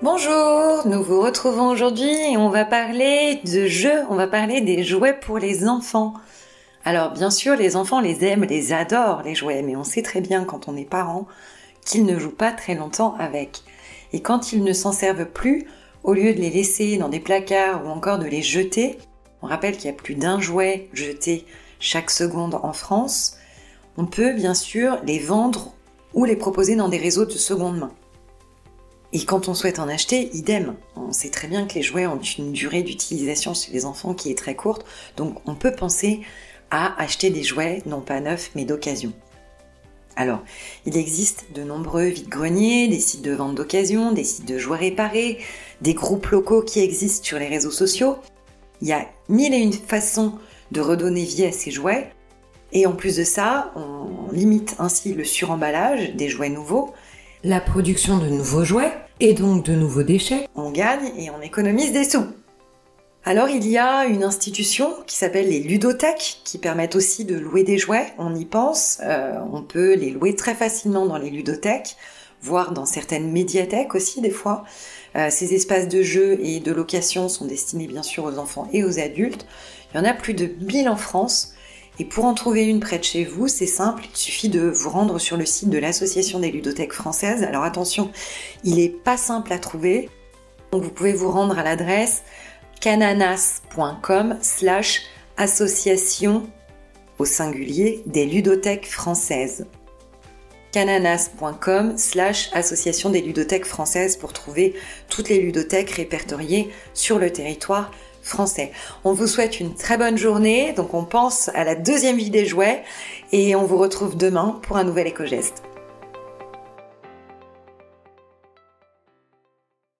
Bonjour, nous vous retrouvons aujourd'hui et on va parler de jeux, on va parler des jouets pour les enfants. Alors bien sûr, les enfants les aiment, les adorent les jouets, mais on sait très bien quand on est parent qu'ils ne jouent pas très longtemps avec. Et quand ils ne s'en servent plus, au lieu de les laisser dans des placards ou encore de les jeter, on rappelle qu'il y a plus d'un jouet jeté chaque seconde en France, on peut bien sûr les vendre ou les proposer dans des réseaux de seconde main. Et quand on souhaite en acheter, idem. On sait très bien que les jouets ont une durée d'utilisation chez les enfants qui est très courte, donc on peut penser à acheter des jouets non pas neufs mais d'occasion. Alors, il existe de nombreux vides-greniers, des sites de vente d'occasion, des sites de jouets réparés, des groupes locaux qui existent sur les réseaux sociaux. Il y a mille et une façons de redonner vie à ces jouets. Et en plus de ça, on limite ainsi le suremballage des jouets nouveaux la production de nouveaux jouets et donc de nouveaux déchets. On gagne et on économise des sous. Alors il y a une institution qui s'appelle les ludothèques qui permettent aussi de louer des jouets. On y pense, euh, on peut les louer très facilement dans les ludothèques, voire dans certaines médiathèques aussi des fois. Euh, ces espaces de jeu et de location sont destinés bien sûr aux enfants et aux adultes. Il y en a plus de 1000 en France. Et pour en trouver une près de chez vous, c'est simple, il suffit de vous rendre sur le site de l'Association des ludothèques françaises. Alors attention, il n'est pas simple à trouver. Donc vous pouvez vous rendre à l'adresse cananas.com slash association au singulier des ludothèques françaises. cananas.com slash association des ludothèques françaises pour trouver toutes les ludothèques répertoriées sur le territoire français. On vous souhaite une très bonne journée, donc on pense à la deuxième vie des jouets et on vous retrouve demain pour un nouvel éco-geste.